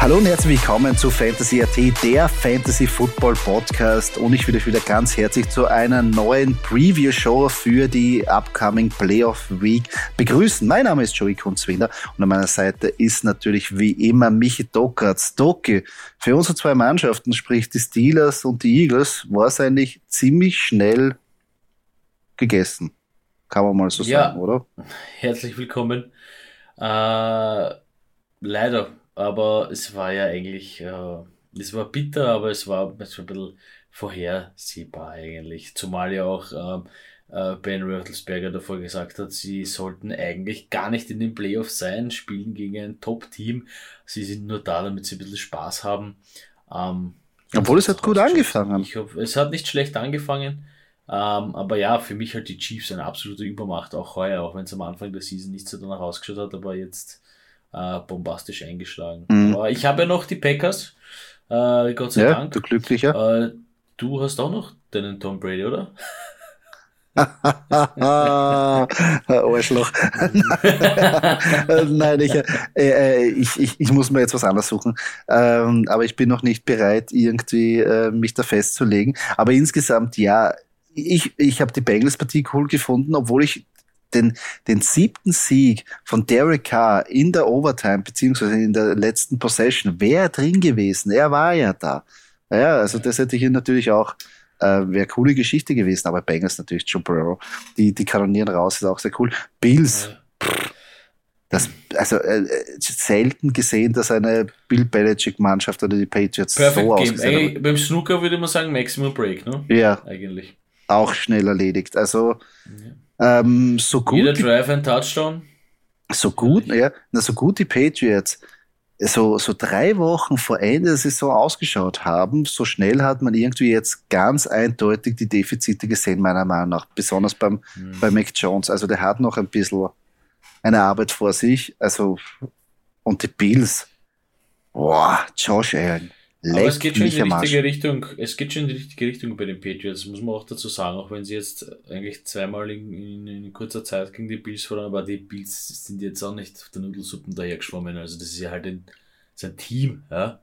Hallo und herzlich willkommen zu Fantasy AT, der Fantasy Football Podcast. Und ich will euch wieder ganz herzlich zu einer neuen Preview-Show für die upcoming Playoff Week begrüßen. Mein Name ist Joey Kunzwinder und an meiner Seite ist natürlich wie immer Michi Dockertz. Doki, für unsere zwei Mannschaften, sprich die Steelers und die Eagles, war es eigentlich ziemlich schnell gegessen. Kann man mal so ja. sagen, oder? Herzlich willkommen. Äh, leider aber es war ja eigentlich, äh, es war bitter, aber es war, es war ein bisschen vorhersehbar eigentlich. Zumal ja auch äh, äh, Ben Roethlisberger davor gesagt hat, sie sollten eigentlich gar nicht in den Playoffs sein, spielen gegen ein Top-Team. Sie sind nur da, damit sie ein bisschen Spaß haben. Ähm, Obwohl es hat gut angefangen. Ich hab, es hat nicht schlecht angefangen. Ähm, aber ja, für mich halt die Chiefs eine absolute Übermacht, auch heuer, auch wenn es am Anfang der Season nicht so danach ausgeschaut hat, aber jetzt äh, bombastisch eingeschlagen. Mhm. Aber ich habe ja noch die Packers, äh, Gott sei ja, Dank. Du glücklicher. Äh, du hast auch noch deinen Tom Brady, oder? Arschloch. Nein, ich, äh, äh, ich, ich, ich, muss mir jetzt was anderes suchen. Ähm, aber ich bin noch nicht bereit, irgendwie äh, mich da festzulegen. Aber insgesamt, ja, ich, ich habe die Bengals-Partie cool gefunden, obwohl ich den, den siebten Sieg von Derek Carr in der Overtime, beziehungsweise in der letzten Possession, wäre drin gewesen. Er war ja da. Ja, also das hätte ich natürlich auch, äh, wäre coole Geschichte gewesen, aber Bengals natürlich, Burrow, die, die kanonieren raus, ist auch sehr cool. Bills, pff, das, also äh, selten gesehen, dass eine Bill Belichick-Mannschaft oder die Patriots Perfect so Ey, Beim Snooker würde man sagen Maximum Break, ne? Ja. Eigentlich. Auch schnell erledigt. Also ja. Ähm, so gut Jeder Drive ein Touchdown. So gut, ja, na, so gut die Patriots so, so drei Wochen vor Ende der Saison ausgeschaut haben, so schnell hat man irgendwie jetzt ganz eindeutig die Defizite gesehen, meiner Meinung nach. Besonders beim, mhm. bei Mac Jones. Also der hat noch ein bisschen eine Arbeit vor sich. Also, und die Bills. Boah, Josh Allen. Aber es geht schon in die richtige Richtung. Es geht schon in die richtige Richtung bei den Patriots, muss man auch dazu sagen, auch wenn sie jetzt eigentlich zweimal in, in, in kurzer Zeit gegen die Bills verloren, aber die Bills sind jetzt auch nicht auf der Nudelsuppen dahergeschwommen. Also das ist ja halt ein, ein Team, ja.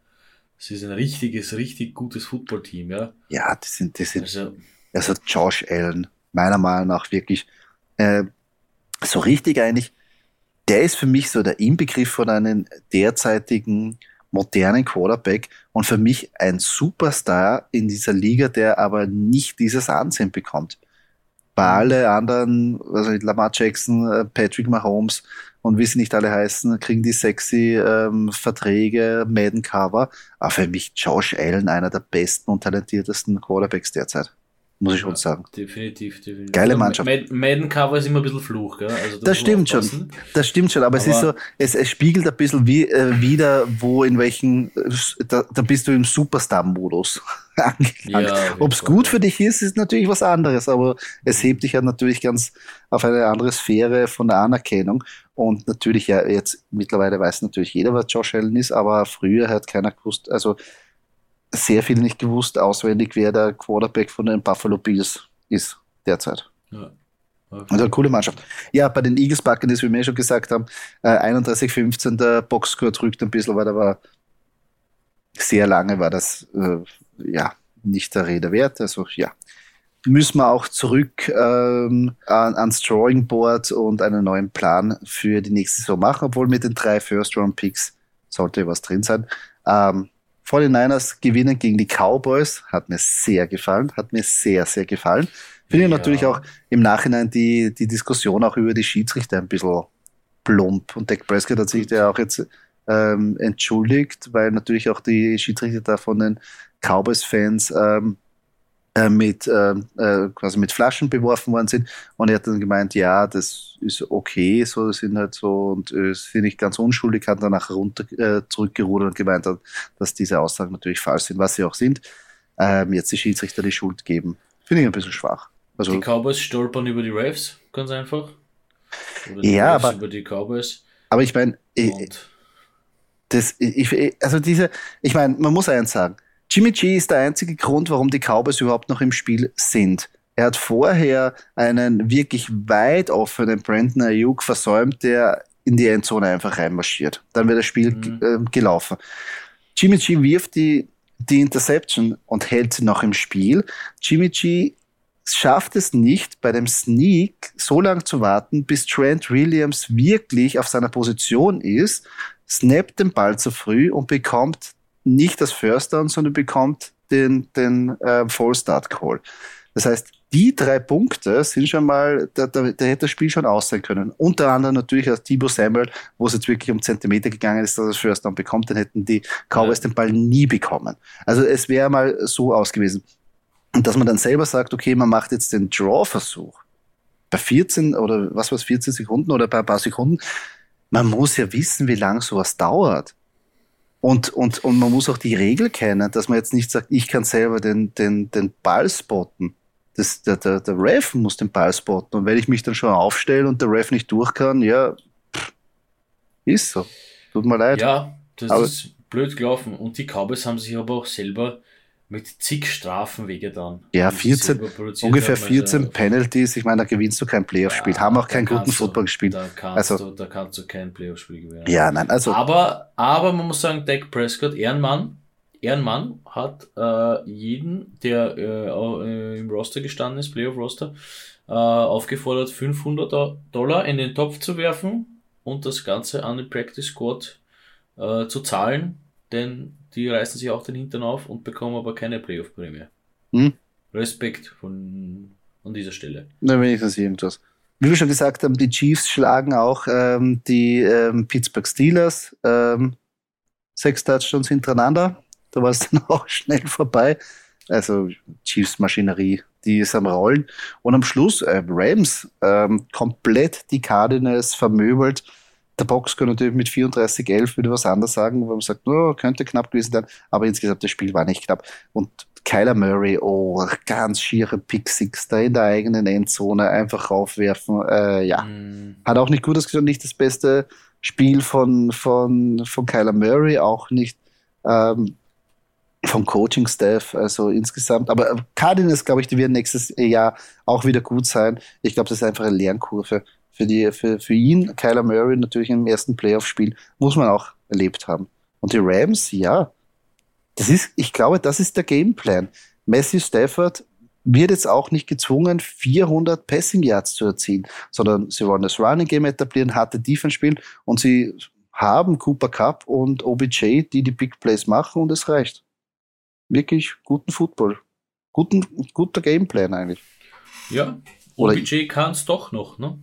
Es ist ein richtiges, richtig gutes Footballteam, ja. Ja, die sind, die sind, also, also Josh Allen, meiner Meinung nach wirklich, äh, so richtig eigentlich, der ist für mich so der Inbegriff von einem derzeitigen modernen Quarterback und für mich ein Superstar in dieser Liga, der aber nicht dieses Ansehen bekommt. Bei mhm. alle anderen, also Lamar Jackson, äh, Patrick Mahomes und wie sie nicht alle heißen, kriegen die sexy ähm, Verträge, Madden Cover. Aber für mich Josh Allen einer der besten und talentiertesten Quarterbacks derzeit muss ich schon sagen. Definitiv, definitiv. Geile also Mannschaft. Madden Cover ist immer ein bisschen Fluch, gell? Also das stimmt schon. Das stimmt schon, aber, aber, es ist so, es, es spiegelt ein bisschen wie, äh, wieder, wo in welchen, äh, da, da bist du im Superstar-Modus. Ja, Ob es gut für dich ist, ist natürlich was anderes, aber es hebt dich ja natürlich ganz auf eine andere Sphäre von der Anerkennung. Und natürlich, ja, jetzt mittlerweile weiß natürlich jeder, was Josh Allen ist, aber früher hat keiner gewusst, also sehr viel nicht gewusst auswendig, wer der Quarterback von den Buffalo Bills ist derzeit. Ja. Okay. Also eine coole Mannschaft. Ja, bei den Eagles backen, das wie wir schon gesagt haben, äh, 31-15, der Boxscore drückt ein bisschen, weil da war sehr lange war das äh, ja nicht der Rede wert. Also ja, müssen wir auch zurück ähm, an, ans Drawing Board und einen neuen Plan für die nächste Saison machen, obwohl mit den drei First-Round-Picks sollte was drin sein. Ähm, 49ers gewinnen gegen die Cowboys. Hat mir sehr gefallen. Hat mir sehr, sehr gefallen. Finde ich ja. natürlich auch im Nachhinein die, die Diskussion auch über die Schiedsrichter ein bisschen plump. Und Dak Prescott hat sich ja auch jetzt ähm, entschuldigt, weil natürlich auch die Schiedsrichter da von den Cowboys-Fans ähm, äh, mit, äh, äh, quasi mit Flaschen beworfen worden sind. Und er hat dann gemeint, ja, das ist okay, so das sind halt so und äh, finde ich ganz unschuldig, hat danach runter äh, zurückgerudert und gemeint hat, dass diese Aussagen natürlich falsch sind, was sie auch sind. Ähm, jetzt die Schiedsrichter die Schuld geben. Finde ich ein bisschen schwach. Also, die Cowboys stolpern über die Refs, ganz einfach. ja, Refs aber, über die Cowboys. Aber ich meine, das, ich, also diese, ich meine, man muss eins sagen, Jimmy G ist der einzige Grund, warum die Cowboys überhaupt noch im Spiel sind. Er hat vorher einen wirklich weit offenen Brandon Ayuk versäumt, der in die Endzone einfach reinmarschiert. Dann wird das Spiel mhm. äh, gelaufen. Jimmy G wirft die, die Interception und hält sie noch im Spiel. Jimmy G schafft es nicht, bei dem Sneak so lange zu warten, bis Trent Williams wirklich auf seiner Position ist, snappt den Ball zu früh und bekommt nicht das First Down, sondern bekommt den, den äh, Full Start Call. Das heißt, die drei Punkte sind schon mal, da, da, da hätte das Spiel schon aus sein können. Unter anderem natürlich als Thibaut Samuel, wo es jetzt wirklich um Zentimeter gegangen ist, dass er das First Down bekommt, dann hätten die Cowboys ja. den Ball nie bekommen. Also es wäre mal so aus gewesen. Und dass man dann selber sagt, okay, man macht jetzt den Draw-Versuch bei 14 oder was war es, 14 Sekunden oder bei ein paar Sekunden, man muss ja wissen, wie lange sowas dauert. Und, und, und man muss auch die Regel kennen, dass man jetzt nicht sagt, ich kann selber den, den, den Ball spotten. Das, der, der, der Ref muss den Ball spotten. Und wenn ich mich dann schon aufstelle und der Ref nicht durch kann, ja, pff, ist so. Tut mir leid. Ja, das aber ist blöd gelaufen. Und die Cowboys haben sich aber auch selber mit zig Strafen wehgetan. Ja, 14, ungefähr 14 also, Penalties. Ich meine, da gewinnst du kein Playoff-Spiel. Ja, haben auch keinen guten Football gespielt. Da kannst, also, du, da kannst du kein Playoff-Spiel gewinnen. Ja, nein, also. Aber, aber man muss sagen, Dak Prescott, Ehrenmann, Ehrenmann hat äh, jeden, der äh, äh, im Roster gestanden ist, Playoff-Roster, äh, aufgefordert, 500 Dollar in den Topf zu werfen und das Ganze an den Practice Squad äh, zu zahlen, denn die reißen sich auch den Hintern auf und bekommen aber keine Playoff-Prämie. Hm? Respekt von, an dieser Stelle. Na, wenigstens irgendwas. Wie wir schon gesagt haben, die Chiefs schlagen auch ähm, die ähm, Pittsburgh Steelers. Ähm, sechs Touchdowns hintereinander. Da war es dann auch schnell vorbei. Also Chiefs-Maschinerie, die ist am Rollen. Und am Schluss äh, Rams ähm, komplett die Cardinals vermöbelt der Box kann natürlich mit 34-11 wieder was anderes sagen, wo man sagt, oh, könnte knapp gewesen sein, aber insgesamt das Spiel war nicht knapp. Und Kyler Murray, oh, ganz schiere Pick Six da in der eigenen Endzone einfach raufwerfen, äh, ja. Mm. Hat auch nicht gut ausgesehen, nicht das beste Spiel von, von, von Kyler Murray, auch nicht ähm, vom Coaching-Staff, also insgesamt. Aber Cardinals, glaube ich, die werden nächstes Jahr auch wieder gut sein. Ich glaube, das ist einfach eine Lernkurve für, die, für, für ihn, Kyler Murray natürlich im ersten Playoff-Spiel, muss man auch erlebt haben. Und die Rams, ja, das ist, ich glaube, das ist der Gameplan. Matthew Stafford wird jetzt auch nicht gezwungen, 400 Passing Yards zu erzielen, sondern sie wollen das Running Game etablieren, harte Defense spielen und sie haben Cooper Cup und OBJ, die die Big Plays machen und es reicht. Wirklich guten Football. Guten, guter Gameplan eigentlich. Ja, OBJ kann es doch noch, ne?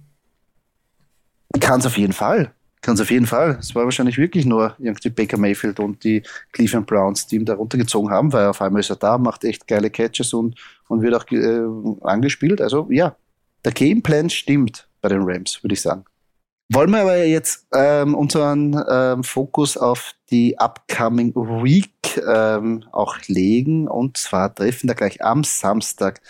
Kann es auf jeden Fall. Kann es auf jeden Fall. Es war wahrscheinlich wirklich nur irgendwie Baker Mayfield und die Cleveland Browns, die ihn da runtergezogen haben, weil auf einmal ist er da, macht echt geile Catches und, und wird auch äh, angespielt. Also ja, der Gameplan stimmt bei den Rams, würde ich sagen. Wollen wir aber jetzt ähm, unseren ähm, Fokus auf die upcoming Week ähm, auch legen. Und zwar treffen da gleich am Samstag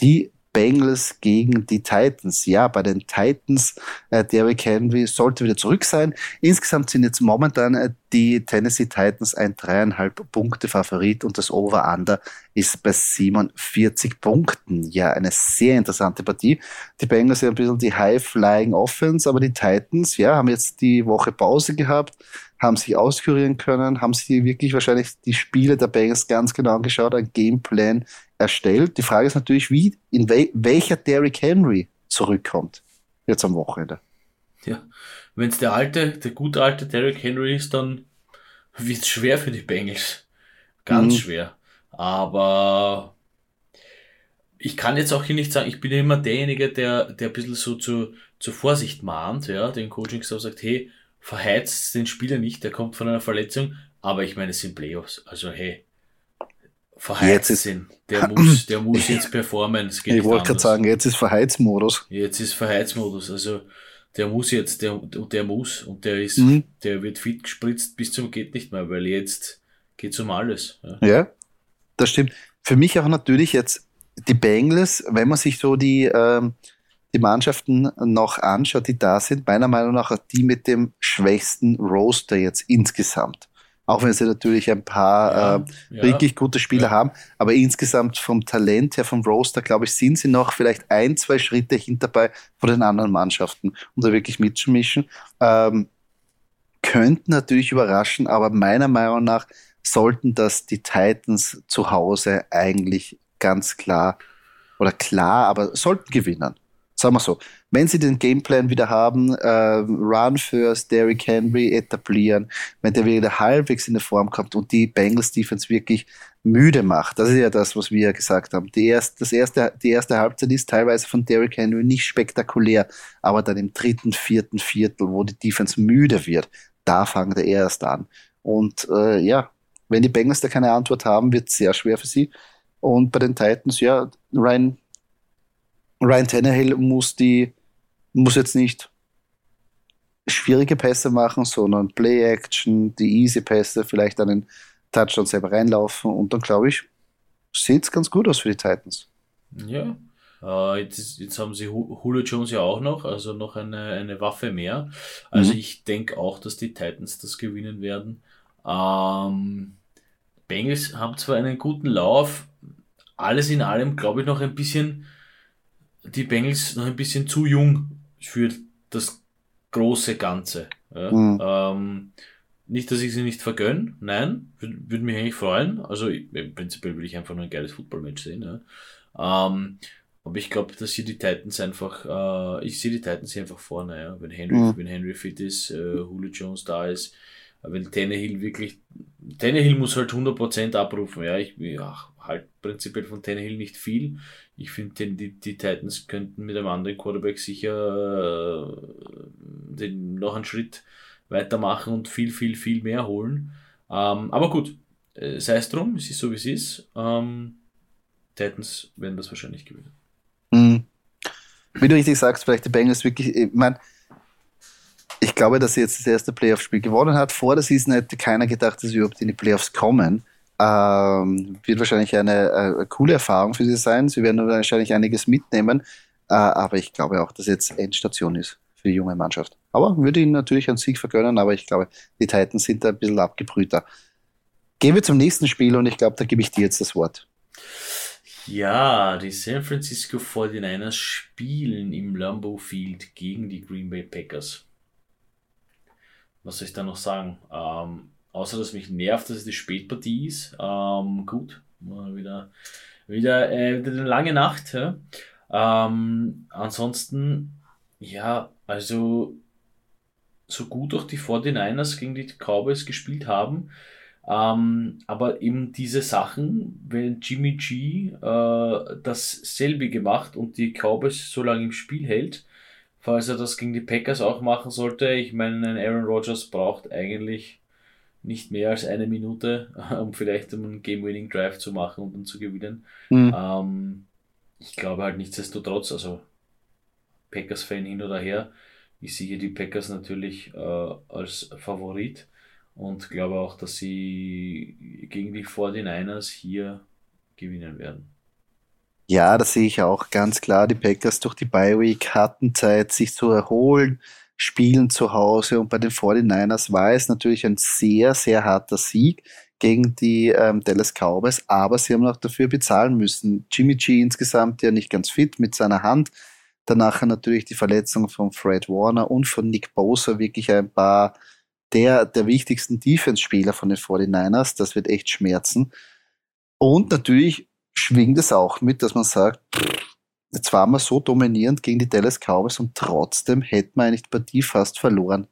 die Bengals gegen die Titans. Ja, bei den Titans, äh, Derrick Henry sollte wieder zurück sein. Insgesamt sind jetzt momentan äh, die Tennessee Titans ein dreieinhalb Punkte Favorit und das Over-Under ist bei 47 Punkten. Ja, eine sehr interessante Partie. Die Bengals sind ein bisschen die High-Flying Offense, aber die Titans, ja, haben jetzt die Woche Pause gehabt, haben sich auskurieren können, haben sich wirklich wahrscheinlich die Spiele der Bengals ganz genau angeschaut, ein Gameplan erstellt. Die Frage ist natürlich, wie, in wel welcher Derrick Henry zurückkommt jetzt am Wochenende. Ja, wenn es der alte, der gute alte Derrick Henry ist, dann wird es schwer für die Bengals. Ganz mhm. schwer. Aber ich kann jetzt auch hier nicht sagen, ich bin immer derjenige, der, der ein bisschen so zu, zur Vorsicht mahnt, ja, den Coaching sagt, hey, verheizt den Spieler nicht, der kommt von einer Verletzung, aber ich meine, es sind Playoffs, also hey, verheizt jetzt sind. Der muss, der muss jetzt performen. ich wollte gerade sagen, jetzt ist Verheizmodus. Jetzt ist Verheizmodus. Also der muss jetzt, der, der muss und der ist, mhm. der wird fit gespritzt bis zum geht nicht mehr, weil jetzt geht's um alles. Ja. ja, das stimmt. Für mich auch natürlich jetzt die Bengals, wenn man sich so die, ähm, die Mannschaften noch anschaut, die da sind, meiner Meinung nach die mit dem schwächsten Roster jetzt insgesamt. Auch wenn sie natürlich ein paar ja, äh, ja, wirklich gute Spieler ja. haben. Aber insgesamt vom Talent her, vom Roster, glaube ich, sind sie noch vielleicht ein, zwei Schritte hinterbei von den anderen Mannschaften, um da wirklich mitzumischen. Ähm, könnten natürlich überraschen, aber meiner Meinung nach sollten das die Titans zu Hause eigentlich ganz klar oder klar, aber sollten gewinnen. Sagen wir so. Wenn sie den Gameplan wieder haben, äh, Run first, Derrick Henry etablieren, wenn der wieder halbwegs in der Form kommt und die Bengals Defense wirklich müde macht. Das ist ja das, was wir ja gesagt haben. Die, erst, das erste, die erste Halbzeit ist teilweise von Derrick Henry nicht spektakulär, aber dann im dritten, vierten Viertel, wo die Defense müde wird, da fangen der erst an. Und äh, ja, wenn die Bengals da keine Antwort haben, wird es sehr schwer für sie. Und bei den Titans, ja, Ryan, Ryan Tannehill muss die, muss jetzt nicht schwierige Pässe machen, sondern Play-Action, die Easy-Pässe, vielleicht einen Touchdown selber reinlaufen und dann glaube ich, sieht es ganz gut aus für die Titans. Ja. Uh, jetzt, jetzt, haben sie Julio Jones ja auch noch, also noch eine, eine Waffe mehr. Also mhm. ich denke auch, dass die Titans das gewinnen werden. Ähm, Bengals haben zwar einen guten Lauf, alles in allem glaube ich noch ein bisschen, die Bengals noch ein bisschen zu jung für das große Ganze. Ja? Mhm. Ähm, nicht, dass ich sie nicht vergönne, nein, würde würd mich eigentlich freuen. Also im Prinzip will ich einfach nur ein geiles Footballmatch sehen. Ja. Ähm, aber ich glaube, dass hier die Titans einfach, äh, ich sehe die Titans hier einfach vorne, ja. Wenn Henry, mhm. wenn Henry fit ist, äh, Julio Jones da ist, äh, wenn Tannehill wirklich, Tannehill muss halt 100% abrufen, ja. Ich ja, halt prinzipiell von Tannehill nicht viel. Ich finde, die, die Titans könnten mit einem anderen Quarterback sicher äh, den, noch einen Schritt weitermachen und viel, viel, viel mehr holen. Ähm, aber gut, äh, sei es drum, es ist so wie es ist. Ähm, Titans werden das wahrscheinlich gewinnen. Mhm. Wie du richtig sagst, vielleicht die Bengals wirklich, ich meine, ich glaube, dass sie jetzt das erste Playoff-Spiel gewonnen hat. Vor der Season hätte keiner gedacht, dass sie überhaupt in die Playoffs kommen. Ähm, wird wahrscheinlich eine, äh, coole Erfahrung für sie sein. Sie werden wahrscheinlich einiges mitnehmen. Äh, aber ich glaube auch, dass jetzt Endstation ist für die junge Mannschaft. Aber würde ihnen natürlich einen Sieg vergönnen, aber ich glaube, die Titans sind da ein bisschen abgebrühter. Gehen wir zum nächsten Spiel und ich glaube, da gebe ich dir jetzt das Wort. Ja, die San Francisco 49ers spielen im Lambeau Field gegen die Green Bay Packers. Was soll ich da noch sagen? Ähm, außer, dass mich nervt, dass es die Spätpartie ist. Ähm, gut, wieder, wieder, äh, wieder eine lange Nacht. Ja? Ähm, ansonsten, ja, also so gut auch die 49ers gegen die Cowboys gespielt haben, ähm, aber eben diese Sachen, wenn Jimmy G äh, dasselbe gemacht und die Cowboys so lange im Spiel hält, falls er das gegen die Packers auch machen sollte, ich meine, ein Aaron Rodgers braucht eigentlich nicht mehr als eine Minute, um vielleicht einen Game-Winning Drive zu machen und dann zu gewinnen. Mhm. Ähm, ich glaube halt nichtsdestotrotz, also Packers-Fan hin oder her, ich sehe die Packers natürlich äh, als Favorit und glaube auch, dass sie gegen die 49ers hier gewinnen werden. Ja, das sehe ich auch ganz klar. Die Packers durch die Bye Week hatten Zeit, sich zu erholen, spielen zu Hause und bei den 49ers war es natürlich ein sehr, sehr harter Sieg gegen die ähm, Dallas Cowboys, aber sie haben auch dafür bezahlen müssen. Jimmy G insgesamt ja nicht ganz fit mit seiner Hand. Danach natürlich die Verletzung von Fred Warner und von Nick Bosa wirklich ein paar der, der wichtigsten Defense-Spieler von den 49ers. Das wird echt schmerzen. Und natürlich schwingt es auch mit, dass man sagt, jetzt waren wir so dominierend gegen die Dallas Cowboys und trotzdem hätten wir eigentlich die Partie fast verloren.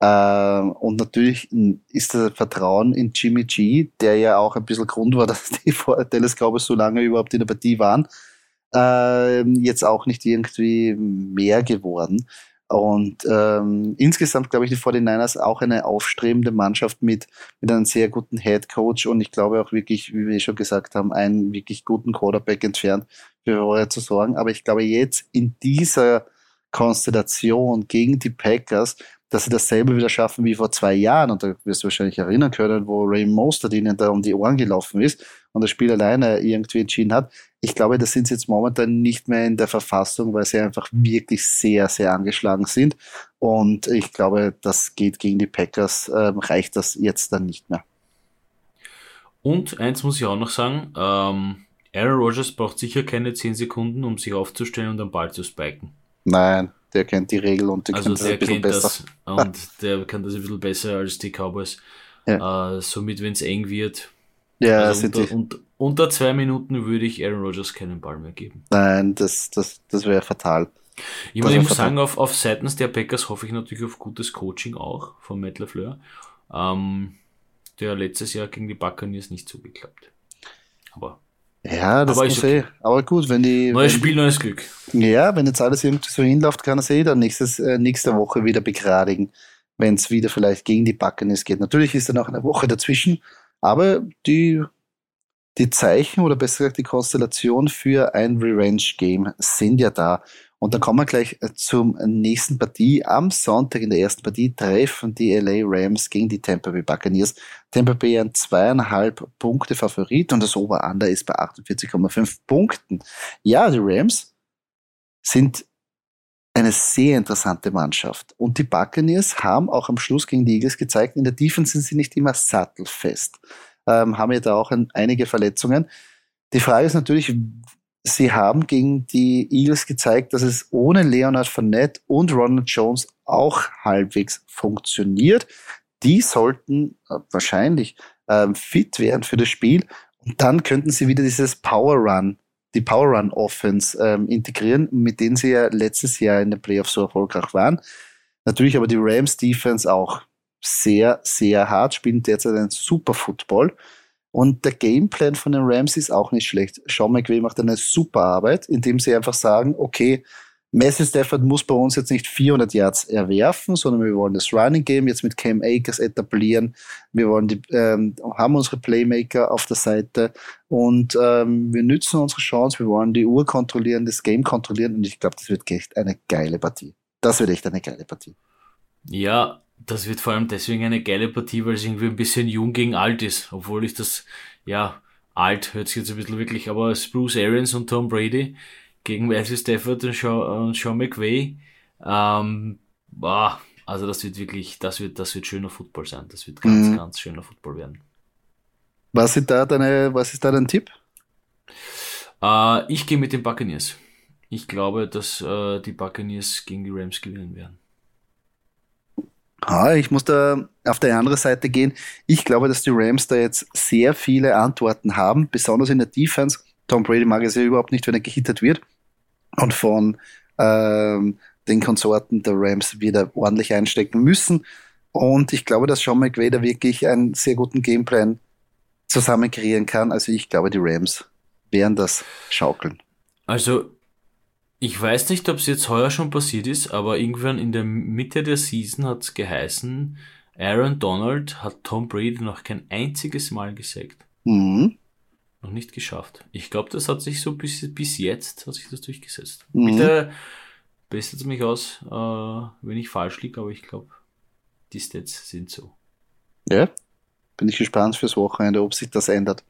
Ähm, und natürlich ist das Vertrauen in Jimmy G, der ja auch ein bisschen Grund war, dass die Dallas Cowboys so lange überhaupt in der Partie waren, äh, jetzt auch nicht irgendwie mehr geworden. Und ähm, insgesamt glaube ich, die 49ers auch eine aufstrebende Mannschaft mit, mit einem sehr guten Head Coach und ich glaube auch wirklich, wie wir schon gesagt haben, einen wirklich guten Quarterback entfernt Furore zu sorgen. Aber ich glaube jetzt in dieser Konstellation gegen die Packers, dass sie dasselbe wieder schaffen wie vor zwei Jahren, und da wirst du wahrscheinlich erinnern können, wo Ray Mostert ihnen da um die Ohren gelaufen ist und das Spiel alleine irgendwie entschieden hat. Ich glaube, da sind sie jetzt momentan nicht mehr in der Verfassung, weil sie einfach wirklich sehr, sehr angeschlagen sind. Und ich glaube, das geht gegen die Packers, äh, reicht das jetzt dann nicht mehr. Und eins muss ich auch noch sagen, ähm, Aaron Rodgers braucht sicher keine 10 Sekunden, um sich aufzustellen und am Ball zu spiken. Nein, der kennt die Regel und der also kennt das ein bisschen besser. Das und der kann das ein bisschen besser als die Cowboys. Ja. Äh, somit, wenn es eng wird, ja, also unter, unter, unter, zwei Minuten würde ich Aaron Rodgers keinen Ball mehr geben. Nein, das, das, das wäre fatal. Ich, ich muss sagen, auf, auf seitens der Packers hoffe ich natürlich auf gutes Coaching auch von Matt LaFleur. Ähm, der letztes Jahr gegen die Buccaneers nicht so geklappt. Aber ja, das aber muss okay. eh. Aber gut, wenn die. Neues Spiel, neues Glück. Ja, wenn jetzt alles irgendwie so hinläuft, kann er sich eh dann nächstes, äh, nächste Woche wieder begradigen, wenn es wieder vielleicht gegen die Buccaneers geht. Natürlich ist da noch eine Woche dazwischen, aber die, die Zeichen oder besser gesagt die Konstellation für ein Revenge-Game sind ja da. Und dann kommen wir gleich äh, zum nächsten Partie. Am Sonntag in der ersten Partie treffen die LA Rams gegen die Tampa Bay Buccaneers. Tampa Bay ein zweieinhalb Punkte Favorit und das Over-Under ist bei 48,5 Punkten. Ja, die Rams sind eine sehr interessante Mannschaft. Und die Buccaneers haben auch am Schluss gegen die Eagles gezeigt, in der Defense sind sie nicht immer sattelfest. Ähm, haben ja da auch ein, einige Verletzungen. Die Frage ist natürlich, sie haben gegen die Eagles gezeigt, dass es ohne Leonard Fournette und Ronald Jones auch halbwegs funktioniert. Die sollten äh, wahrscheinlich ähm, fit werden für das Spiel und dann könnten sie wieder dieses Power Run, die Power Run Offense ähm, integrieren, mit denen sie ja letztes Jahr in den Playoffs so erfolgreich waren. Natürlich aber die Rams Defense auch sehr, sehr hart, spielen derzeit einen super Football. Und der Gameplan von den Rams ist auch nicht schlecht. Sean McVay macht eine super Arbeit, indem sie einfach sagen, okay, Messi Stafford muss bei uns jetzt nicht 400 Yards erwerfen, sondern wir wollen das Running Game jetzt mit Cam Akers etablieren. Wir wollen die, ähm, haben unsere Playmaker auf der Seite und ähm, wir nützen unsere Chance. Wir wollen die Uhr kontrollieren, das Game kontrollieren und ich glaube, das wird echt eine geile Partie. Das wird echt eine geile Partie. Ja, das wird vor allem deswegen eine geile Partie, weil es irgendwie ein bisschen jung gegen alt ist. Obwohl ich das, ja, alt hört sich jetzt ein bisschen wirklich, aber es Bruce Arians und Tom Brady gegen Matthew Stafford und Sean, und Sean McVay. Ähm, boah, also das wird wirklich, das wird, das wird schöner Football sein. Das wird ganz, mhm. ganz schöner Football werden. Was ist da deine, was ist da dein Tipp? Äh, ich gehe mit den Buccaneers. Ich glaube, dass äh, die Buccaneers gegen die Rams gewinnen werden. Ah, ich muss da auf der anderen Seite gehen. Ich glaube, dass die Rams da jetzt sehr viele Antworten haben, besonders in der Defense. Tom Brady mag es ja überhaupt nicht, wenn er gehittet wird. Und von ähm, den Konsorten der Rams wieder ordentlich einstecken müssen. Und ich glaube, dass Sean McVay da wirklich einen sehr guten Gameplan zusammen kreieren kann. Also ich glaube, die Rams werden das schaukeln. Also ich weiß nicht, ob es jetzt heuer schon passiert ist, aber irgendwann in der Mitte der Season hat es geheißen, Aaron Donald hat Tom Brady noch kein einziges Mal gesackt. Mhm. Noch nicht geschafft. Ich glaube, das hat sich so bis, bis jetzt hat sich das durchgesetzt. Mhm. Bitte bessert mich aus, äh, wenn ich falsch liege, aber ich glaube, die Stats sind so. Ja, bin ich gespannt fürs Wochenende, ob sich das ändert.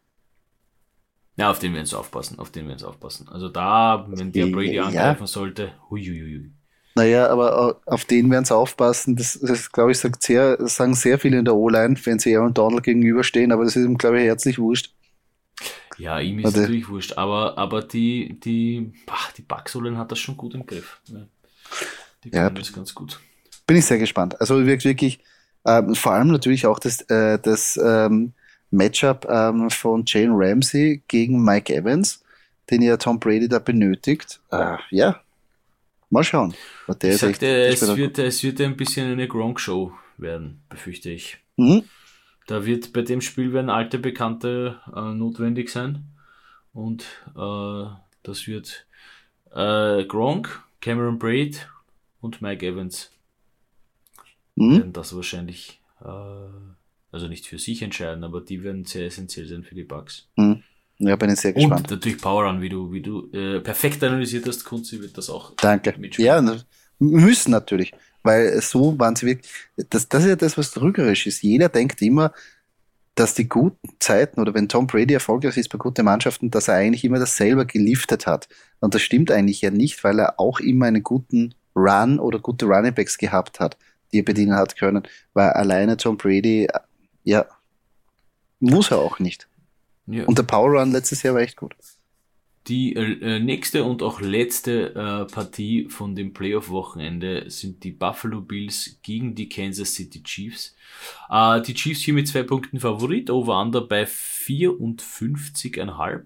Ja, auf den werden sie aufpassen, auf den werden sie aufpassen. Also da, wenn der Brady ja. angreifen sollte, huiuiui. Naja, aber auf den werden sie aufpassen. Das, das glaube ich, sagt sehr, sagen sehr viele in der O-Line, wenn sie Aaron Donald gegenüberstehen, aber das ist ihm, glaube ich, herzlich wurscht. Ja, ihm ist Warte. natürlich wurscht, aber, aber die, die, ach, die Bugs-O-Line hat das schon gut im Griff. Die können ja, das ganz gut. Bin ich sehr gespannt. Also wirklich, ähm, vor allem natürlich auch das, äh, das ähm, Matchup ähm, von Jane Ramsey gegen Mike Evans, den ja Tom Brady da benötigt. Äh, ja, mal schauen. Der ich sagte, es, wird, es wird ein bisschen eine Gronk-Show werden, befürchte ich. Mhm. Da wird bei dem Spiel werden alte Bekannte äh, notwendig sein. Und äh, das wird äh, Gronk, Cameron Braid und Mike Evans mhm. werden das wahrscheinlich äh, also nicht für sich entscheiden, aber die werden sehr essentiell sein für die Bugs. Mhm. Ja, bin ich sehr gespannt. Und natürlich Power Run, wie du, wie du äh, perfekt analysiert hast, Kunzi wird das auch Danke. Ja, müssen natürlich, weil so waren sie wirklich, das, das ist ja das, was trügerisch ist. Jeder denkt immer, dass die guten Zeiten oder wenn Tom Brady erfolgreich ist bei guten Mannschaften, dass er eigentlich immer das selber geliftet hat. Und das stimmt eigentlich ja nicht, weil er auch immer einen guten Run oder gute Runningbacks gehabt hat, die er bedienen hat können, weil alleine Tom Brady ja. Muss er auch nicht. Ja. Und der Power Run letztes Jahr war echt gut. Die äh, nächste und auch letzte äh, Partie von dem Playoff-Wochenende sind die Buffalo Bills gegen die Kansas City Chiefs. Äh, die Chiefs hier mit zwei Punkten Favorit, Over-Under bei 54,5.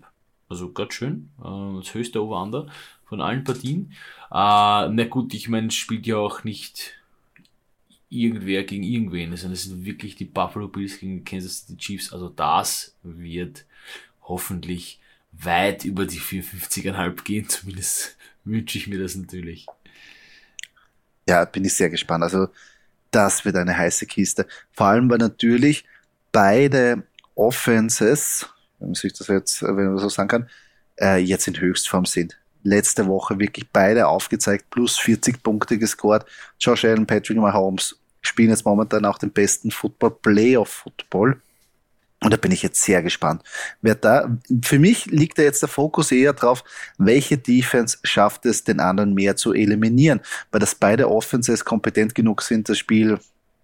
Also ganz schön. Äh, das höchste Over-Under von allen Partien. Äh, na gut, ich meine, spielt ja auch nicht irgendwer gegen irgendwen, sondern es sind wirklich die Buffalo Bills gegen die Kansas City Chiefs. Also das wird hoffentlich weit über die 54,5 gehen. Zumindest wünsche ich mir das natürlich. Ja, bin ich sehr gespannt. Also das wird eine heiße Kiste. Vor allem, weil natürlich beide Offenses, wenn man sich das jetzt, wenn man so sagen kann, äh, jetzt in Höchstform sind. Letzte Woche wirklich beide aufgezeigt, plus 40 Punkte gescored. Josh Allen, Patrick Mahomes spielen jetzt momentan auch den besten Football, Playoff Football. Und da bin ich jetzt sehr gespannt. Wer da, für mich liegt da jetzt der Fokus eher drauf, welche Defense schafft es, den anderen mehr zu eliminieren. Weil dass beide Offenses kompetent genug sind, das Spiel,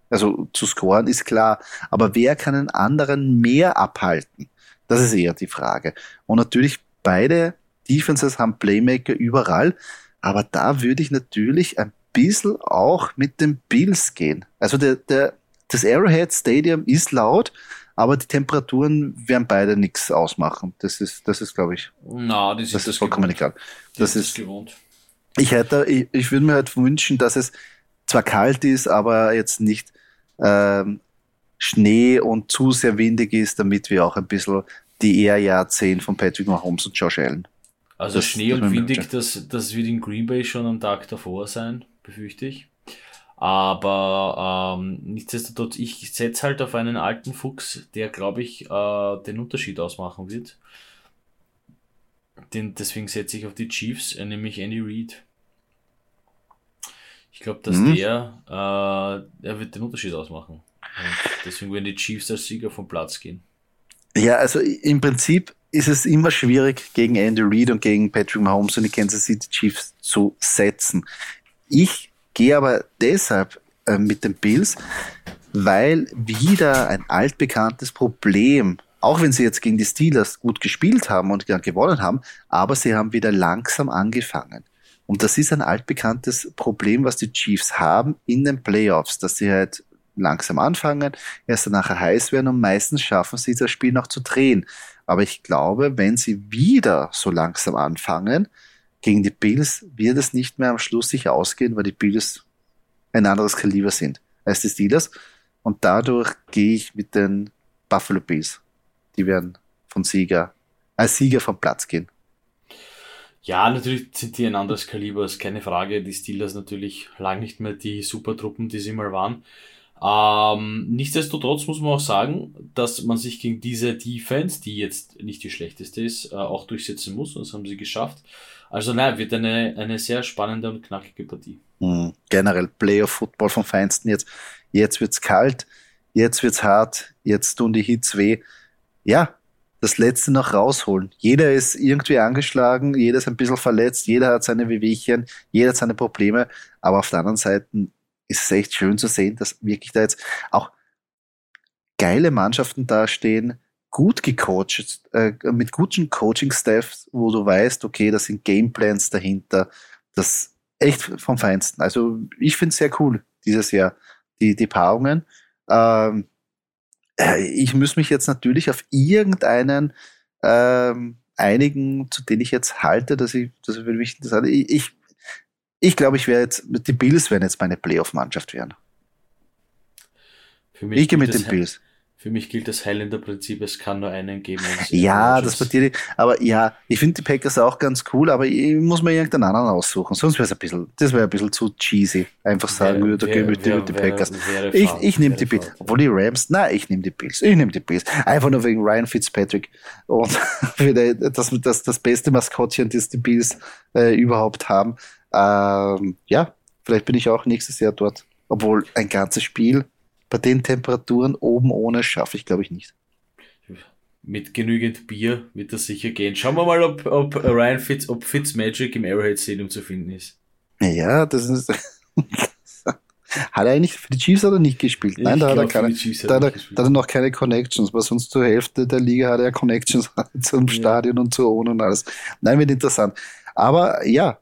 also zu scoren, ist klar. Aber wer kann einen anderen mehr abhalten? Das ist eher die Frage. Und natürlich beide Defenses haben Playmaker überall. Aber da würde ich natürlich ein bisschen auch mit den Bills gehen. Also der, der, das Arrowhead Stadium ist laut, aber die Temperaturen werden beide nichts ausmachen. Das ist, das ist, glaube ich, Na, das, das ist, vollkommen egal. Das, das ist gewohnt. Ich hätte, ich, ich würde mir halt wünschen, dass es zwar kalt ist, aber jetzt nicht ähm, Schnee und zu sehr windig ist, damit wir auch ein bisschen die Ehrjahr sehen von Patrick Mahomes und Josh Allen. Also das, Schnee und windig, das, das wird in Green Bay schon am Tag davor sein, befürchte ich. Aber ähm, nichtsdestotrotz, ich setze halt auf einen alten Fuchs, der, glaube ich, äh, den Unterschied ausmachen wird. Den, deswegen setze ich auf die Chiefs, äh, nämlich Andy Reid. Ich glaube, dass mhm. der, äh, er wird den Unterschied ausmachen. Und deswegen werden die Chiefs als Sieger vom Platz gehen. Ja, also im Prinzip ist es immer schwierig, gegen Andy Reid und gegen Patrick Mahomes und die Kansas City Chiefs zu setzen. Ich gehe aber deshalb äh, mit den Bills, weil wieder ein altbekanntes Problem, auch wenn sie jetzt gegen die Steelers gut gespielt haben und gewonnen haben, aber sie haben wieder langsam angefangen. Und das ist ein altbekanntes Problem, was die Chiefs haben in den Playoffs, dass sie halt langsam anfangen, erst nachher heiß werden und meistens schaffen sie das Spiel noch zu drehen. Aber ich glaube, wenn sie wieder so langsam anfangen, gegen die Bills wird es nicht mehr am Schluss sich ausgehen, weil die Bills ein anderes Kaliber sind als die Steelers. Und dadurch gehe ich mit den Buffalo Bills. Die werden von Sieger, als Sieger vom Platz gehen. Ja, natürlich sind die ein anderes Kaliber, ist keine Frage. Die Steelers natürlich lang nicht mehr die Supertruppen, die sie mal waren. Ähm, nichtsdestotrotz muss man auch sagen, dass man sich gegen diese Defense, die jetzt nicht die schlechteste ist, äh, auch durchsetzen muss. Und das haben sie geschafft. Also nein, wird eine, eine sehr spannende und knackige Partie. Mhm. Generell Playoff-Football vom Feinsten jetzt. Jetzt wird's kalt, jetzt wird's hart, jetzt tun die Hits weh. Ja, das Letzte noch rausholen. Jeder ist irgendwie angeschlagen, jeder ist ein bisschen verletzt, jeder hat seine Wehwehchen, jeder hat seine Probleme. Aber auf der anderen Seite ist es echt schön zu sehen, dass wirklich da jetzt auch geile Mannschaften dastehen, gut gecoacht, äh, mit guten Coaching-Staffs, wo du weißt, okay, da sind Gameplans dahinter, das echt vom Feinsten. Also ich finde es sehr cool dieses Jahr, die, die Paarungen. Ähm, äh, ich muss mich jetzt natürlich auf irgendeinen ähm, einigen, zu denen ich jetzt halte, dass ich, das würde mich interessant. Ich, ich, ich glaube, ich werde jetzt, die Bills werden jetzt meine Playoff-Mannschaft werden. ich gehe mit den Bills. Für mich gilt das Highlander-Prinzip, es kann nur einen geben. Ja, das passiert. Aber ja, ich finde die Packers auch ganz cool, aber ich muss mir irgendeinen anderen aussuchen. Sonst wäre es ein bisschen, das wäre ein bisschen zu cheesy. Einfach sagen würde, okay, mit, wär, die Packers. Wär, ich ich nehme die Bills. Obwohl die Rams, nein, ich nehme die Bills. Ich nehme die Bills. Einfach nur wegen Ryan Fitzpatrick. Und das, das, das beste Maskottchen, das die Bills äh, überhaupt haben. Ähm, ja, vielleicht bin ich auch nächstes Jahr dort. Obwohl ein ganzes Spiel bei den Temperaturen oben ohne schaffe ich, glaube ich, nicht. Mit genügend Bier wird das sicher gehen. Schauen wir mal, ob, ob Ryan Fitz, ob Fitzmagic im Arrowhead Stadium zu finden ist. Ja, das ist. Hat er eigentlich für die Chiefs oder nicht gespielt? Nein, ich da hat er keine. Da hat er, da hat er noch keine Connections, weil sonst zur Hälfte der Liga hat er Connections zum ja. Stadion und zur ONU und alles. Nein, wird interessant. Aber ja,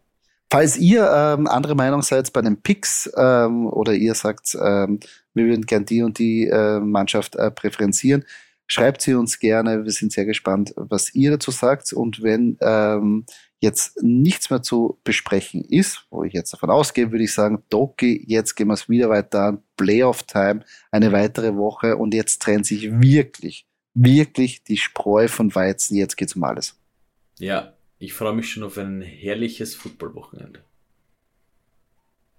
falls ihr ähm, andere Meinung seid bei den Picks ähm, oder ihr sagt, ähm, wir würden gern die und die äh, Mannschaft äh, präferenzieren, schreibt sie uns gerne. Wir sind sehr gespannt, was ihr dazu sagt. Und wenn ähm, jetzt nichts mehr zu besprechen ist, wo ich jetzt davon ausgehe, würde ich sagen, Doki, jetzt gehen wir es wieder weiter an. Playoff-Time, eine weitere Woche und jetzt trennt sich wirklich, wirklich die Spreu von Weizen. Jetzt geht's um alles. Ja, ich freue mich schon auf ein herrliches Footballwochenende.